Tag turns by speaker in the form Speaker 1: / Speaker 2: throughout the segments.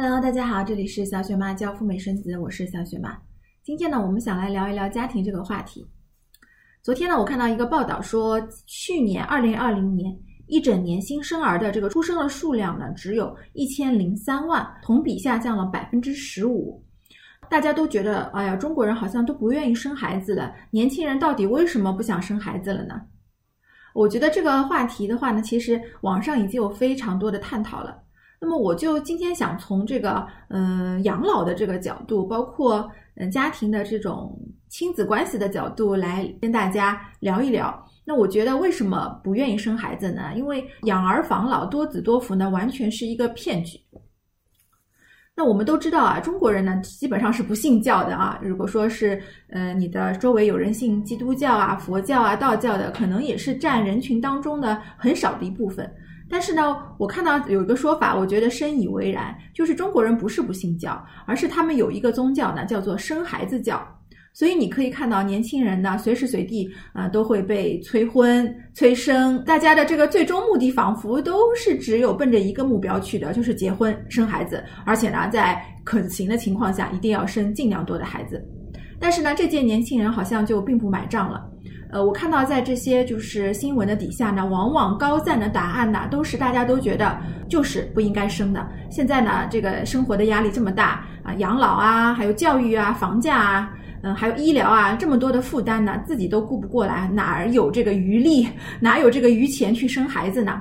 Speaker 1: Hello，大家好，这里是小雪妈教赴美生子，我是小雪妈。今天呢，我们想来聊一聊家庭这个话题。昨天呢，我看到一个报道说，去年二零二零年一整年新生儿的这个出生的数量呢，只有一千零三万，同比下降了百分之十五。大家都觉得，哎呀，中国人好像都不愿意生孩子了，年轻人到底为什么不想生孩子了呢？我觉得这个话题的话呢，其实网上已经有非常多的探讨了。那么我就今天想从这个嗯养老的这个角度，包括嗯家庭的这种亲子关系的角度来跟大家聊一聊。那我觉得为什么不愿意生孩子呢？因为养儿防老、多子多福呢，完全是一个骗局。那我们都知道啊，中国人呢基本上是不信教的啊。如果说是呃你的周围有人信基督教啊、佛教啊、道教的，可能也是占人群当中的很少的一部分。但是呢，我看到有一个说法，我觉得深以为然，就是中国人不是不信教，而是他们有一个宗教呢，叫做生孩子教。所以你可以看到，年轻人呢，随时随地啊都会被催婚、催生，大家的这个最终目的仿佛都是只有奔着一个目标去的，就是结婚生孩子，而且呢，在可行的情况下，一定要生尽量多的孩子。但是呢，这届年轻人好像就并不买账了。呃，我看到在这些就是新闻的底下呢，往往高赞的答案呢，都是大家都觉得就是不应该生的。现在呢，这个生活的压力这么大啊，养老啊，还有教育啊，房价啊，嗯，还有医疗啊，这么多的负担呢，自己都顾不过来，哪儿有这个余力，哪有这个余钱去生孩子呢？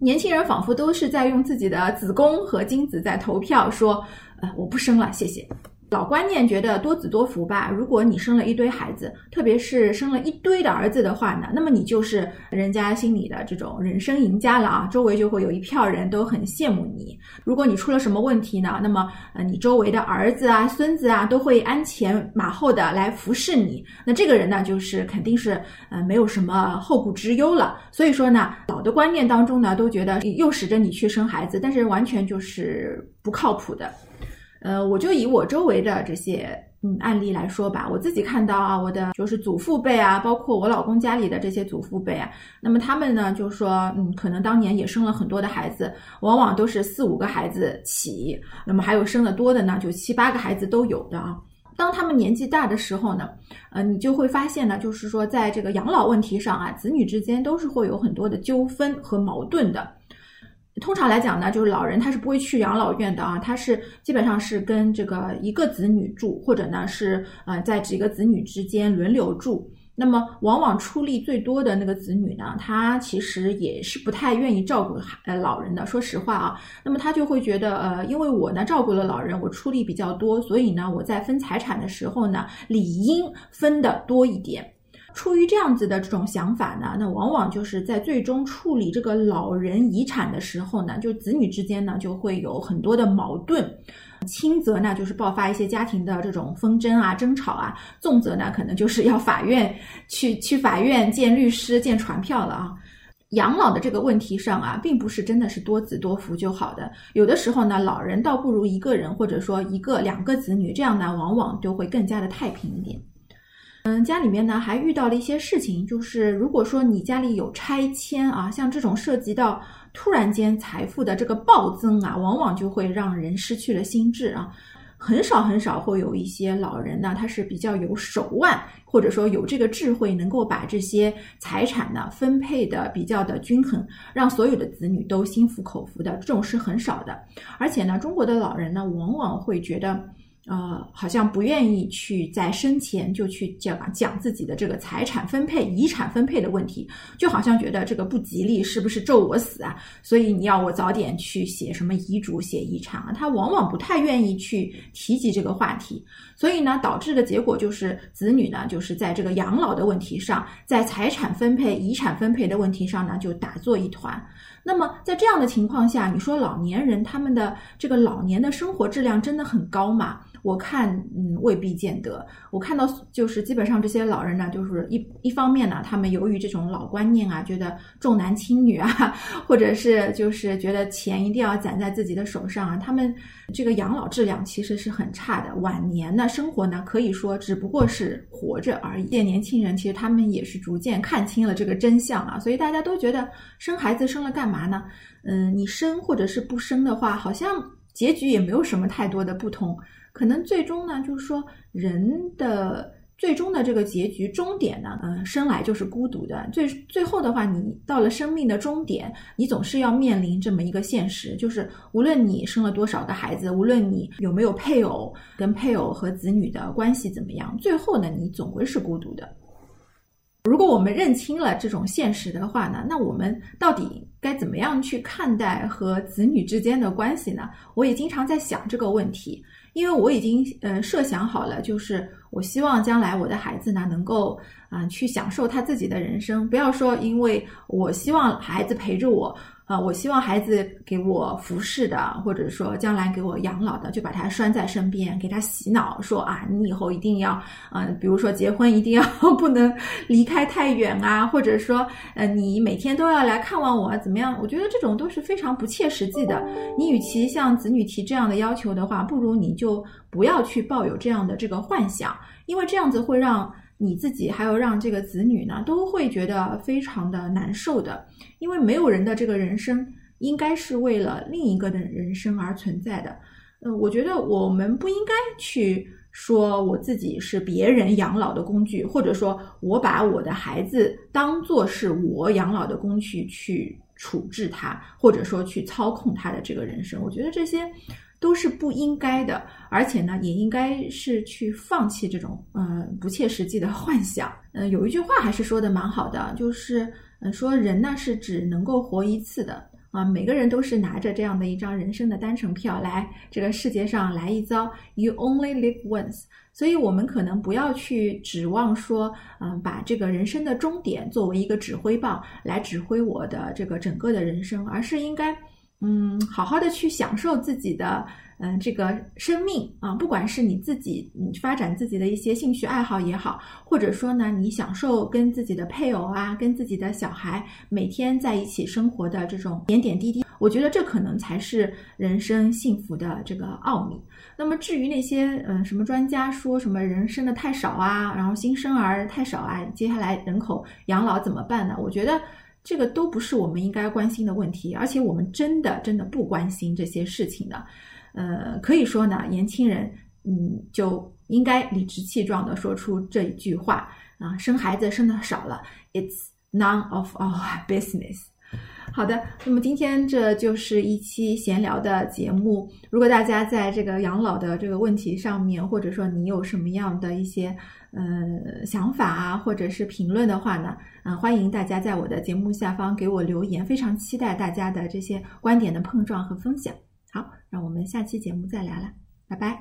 Speaker 1: 年轻人仿佛都是在用自己的子宫和精子在投票，说，呃，我不生了，谢谢。老观念觉得多子多福吧，如果你生了一堆孩子，特别是生了一堆的儿子的话呢，那么你就是人家心里的这种人生赢家了啊，周围就会有一票人都很羡慕你。如果你出了什么问题呢，那么呃你周围的儿子啊、孙子啊都会鞍前马后的来服侍你，那这个人呢，就是肯定是呃没有什么后顾之忧了。所以说呢，老的观念当中呢，都觉得诱使着你去生孩子，但是完全就是不靠谱的。呃，我就以我周围的这些嗯案例来说吧，我自己看到啊，我的就是祖父辈啊，包括我老公家里的这些祖父辈啊，那么他们呢，就说嗯，可能当年也生了很多的孩子，往往都是四五个孩子起，那么还有生的多的呢，就七八个孩子都有的啊。当他们年纪大的时候呢，呃，你就会发现呢，就是说在这个养老问题上啊，子女之间都是会有很多的纠纷和矛盾的。通常来讲呢，就是老人他是不会去养老院的啊，他是基本上是跟这个一个子女住，或者呢是呃在几个子女之间轮流住。那么往往出力最多的那个子女呢，他其实也是不太愿意照顾呃老人的。说实话啊，那么他就会觉得呃，因为我呢照顾了老人，我出力比较多，所以呢我在分财产的时候呢，理应分的多一点。出于这样子的这种想法呢，那往往就是在最终处理这个老人遗产的时候呢，就子女之间呢就会有很多的矛盾，轻则呢就是爆发一些家庭的这种纷争啊、争吵啊，重则呢可能就是要法院去去法院见律师、见传票了啊。养老的这个问题上啊，并不是真的是多子多福就好的，有的时候呢，老人倒不如一个人或者说一个两个子女，这样呢往往都会更加的太平一点。嗯，家里面呢还遇到了一些事情，就是如果说你家里有拆迁啊，像这种涉及到突然间财富的这个暴增啊，往往就会让人失去了心智啊。很少很少会有一些老人呢，他是比较有手腕，或者说有这个智慧，能够把这些财产呢分配的比较的均衡，让所有的子女都心服口服的，这种是很少的。而且呢，中国的老人呢，往往会觉得。呃，好像不愿意去在生前就去讲讲自己的这个财产分配、遗产分配的问题，就好像觉得这个不吉利，是不是咒我死啊？所以你要我早点去写什么遗嘱、写遗产啊？他往往不太愿意去提及这个话题，所以呢，导致的结果就是子女呢，就是在这个养老的问题上，在财产分配、遗产分配的问题上呢，就打作一团。那么在这样的情况下，你说老年人他们的这个老年的生活质量真的很高吗？我看，嗯，未必见得。我看到就是基本上这些老人呢，就是一一方面呢，他们由于这种老观念啊，觉得重男轻女啊，或者是就是觉得钱一定要攒在自己的手上啊，他们这个养老质量其实是很差的。晚年呢，生活呢，可以说只不过是活着而已。年轻人其实他们也是逐渐看清了这个真相啊，所以大家都觉得生孩子生了干嘛呢？嗯，你生或者是不生的话，好像。结局也没有什么太多的不同。可能最终呢，就是说人的。最终的这个结局终点呢，嗯，生来就是孤独的。最最后的话，你到了生命的终点，你总是要面临这么一个现实，就是无论你生了多少个孩子，无论你有没有配偶，跟配偶和子女的关系怎么样，最后呢，你总归是孤独的。如果我们认清了这种现实的话呢，那我们到底该怎么样去看待和子女之间的关系呢？我也经常在想这个问题。因为我已经呃设想好了，就是我希望将来我的孩子呢能够啊去享受他自己的人生，不要说因为我希望孩子陪着我。啊，我希望孩子给我服侍的，或者说将来给我养老的，就把他拴在身边，给他洗脑，说啊，你以后一定要，嗯，比如说结婚一定要 不能离开太远啊，或者说，呃，你每天都要来看望我啊，怎么样？我觉得这种都是非常不切实际的。你与其向子女提这样的要求的话，不如你就不要去抱有这样的这个幻想，因为这样子会让。你自己还有让这个子女呢，都会觉得非常的难受的，因为没有人的这个人生应该是为了另一个的人生而存在的。嗯，我觉得我们不应该去说我自己是别人养老的工具，或者说我把我的孩子当做是我养老的工具去处置他，或者说去操控他的这个人生。我觉得这些。都是不应该的，而且呢，也应该是去放弃这种嗯不切实际的幻想。嗯，有一句话还是说的蛮好的，就是嗯说人呢是只能够活一次的啊，每个人都是拿着这样的一张人生的单程票来这个世界上来一遭，You only live once。所以我们可能不要去指望说嗯把这个人生的终点作为一个指挥棒来指挥我的这个整个的人生，而是应该。嗯，好好的去享受自己的，嗯，这个生命啊，不管是你自己，嗯，发展自己的一些兴趣爱好也好，或者说呢，你享受跟自己的配偶啊，跟自己的小孩每天在一起生活的这种点点滴滴，我觉得这可能才是人生幸福的这个奥秘。那么至于那些，嗯，什么专家说什么人生的太少啊，然后新生儿太少啊，接下来人口养老怎么办呢？我觉得。这个都不是我们应该关心的问题，而且我们真的真的不关心这些事情的。呃，可以说呢，年轻人，嗯，就应该理直气壮的说出这一句话啊，生孩子生的少了，It's none of our business。好的，那么今天这就是一期闲聊的节目。如果大家在这个养老的这个问题上面，或者说你有什么样的一些呃想法啊，或者是评论的话呢，嗯，欢迎大家在我的节目下方给我留言，非常期待大家的这些观点的碰撞和分享。好，让我们下期节目再聊了，拜拜。